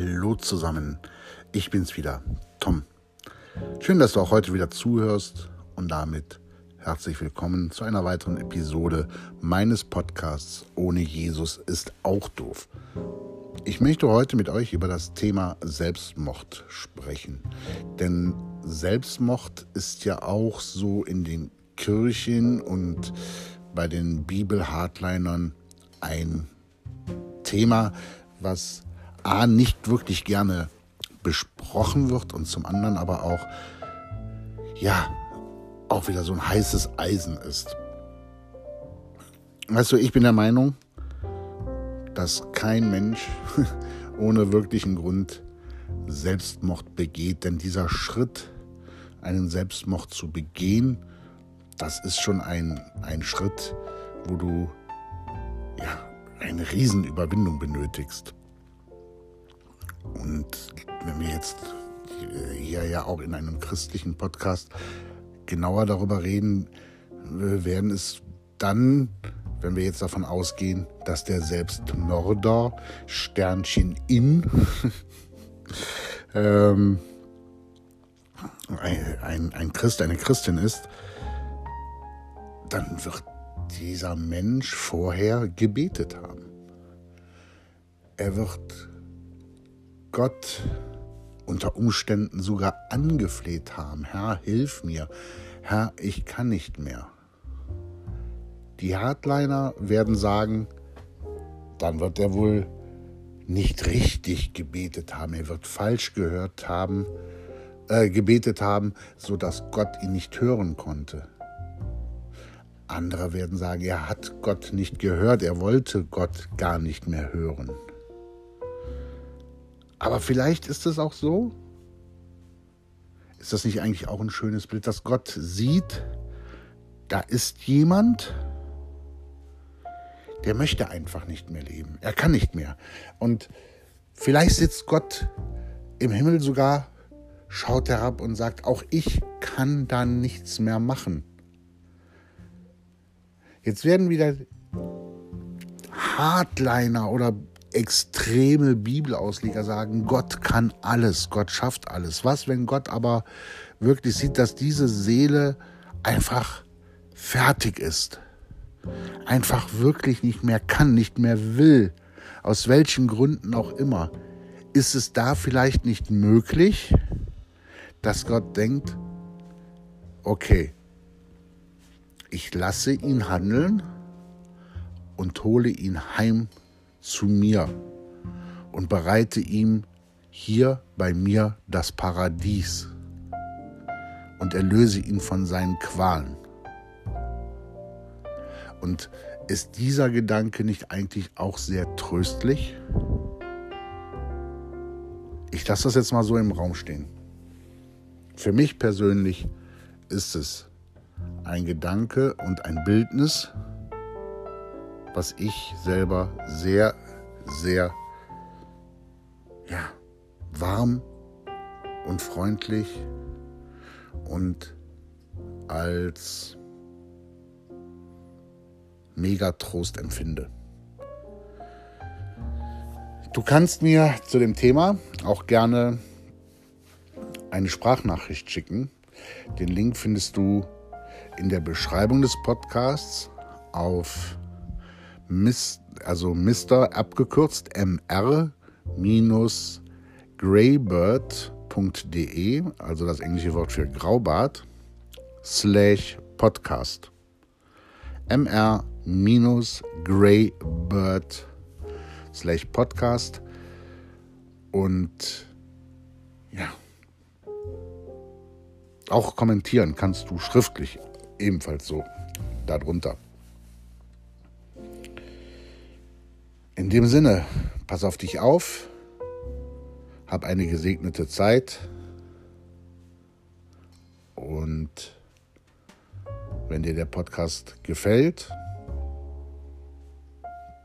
Hallo zusammen, ich bin's wieder, Tom. Schön, dass du auch heute wieder zuhörst und damit herzlich willkommen zu einer weiteren Episode meines Podcasts Ohne Jesus ist auch doof. Ich möchte heute mit euch über das Thema Selbstmord sprechen, denn Selbstmord ist ja auch so in den Kirchen und bei den Bibel-Hardlinern ein Thema, was A nicht wirklich gerne besprochen wird und zum anderen aber auch, ja, auch wieder so ein heißes Eisen ist. Weißt du, ich bin der Meinung, dass kein Mensch ohne wirklichen Grund Selbstmord begeht, denn dieser Schritt, einen Selbstmord zu begehen, das ist schon ein, ein Schritt, wo du ja, eine Riesenüberwindung benötigst. Und wenn wir jetzt hier ja auch in einem christlichen Podcast genauer darüber reden, werden es dann, wenn wir jetzt davon ausgehen, dass der Selbstmörder Sternchen in ähm, ein, ein, ein Christ, eine Christin ist, dann wird dieser Mensch vorher gebetet haben. Er wird Gott unter Umständen sogar angefleht haben, Herr, hilf mir, Herr, ich kann nicht mehr. Die Hardliner werden sagen, dann wird er wohl nicht richtig gebetet haben, er wird falsch gehört haben, äh, gebetet haben, so dass Gott ihn nicht hören konnte. Andere werden sagen, er hat Gott nicht gehört, er wollte Gott gar nicht mehr hören. Aber vielleicht ist es auch so. Ist das nicht eigentlich auch ein schönes Bild, dass Gott sieht, da ist jemand, der möchte einfach nicht mehr leben. Er kann nicht mehr. Und vielleicht sitzt Gott im Himmel sogar, schaut herab und sagt, auch ich kann da nichts mehr machen. Jetzt werden wieder Hardliner oder extreme Bibelausleger sagen, Gott kann alles, Gott schafft alles. Was, wenn Gott aber wirklich sieht, dass diese Seele einfach fertig ist, einfach wirklich nicht mehr kann, nicht mehr will, aus welchen Gründen auch immer, ist es da vielleicht nicht möglich, dass Gott denkt, okay, ich lasse ihn handeln und hole ihn heim zu mir und bereite ihm hier bei mir das Paradies und erlöse ihn von seinen Qualen. Und ist dieser Gedanke nicht eigentlich auch sehr tröstlich? Ich lasse das jetzt mal so im Raum stehen. Für mich persönlich ist es ein Gedanke und ein Bildnis, was ich selber sehr, sehr ja, warm und freundlich und als Megatrost empfinde. Du kannst mir zu dem Thema auch gerne eine Sprachnachricht schicken. Den Link findest du in der Beschreibung des Podcasts auf Mis, also Mr. abgekürzt mr graybird.de, also das englische Wort für Graubart, slash Podcast. mr graybird slash Podcast. Und ja, auch kommentieren kannst du schriftlich ebenfalls so darunter. In dem Sinne, pass auf dich auf, hab eine gesegnete Zeit und wenn dir der Podcast gefällt,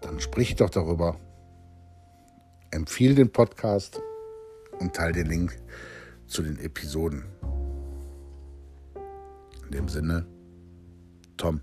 dann sprich doch darüber. Empfiehl den Podcast und teile den Link zu den Episoden. In dem Sinne, Tom.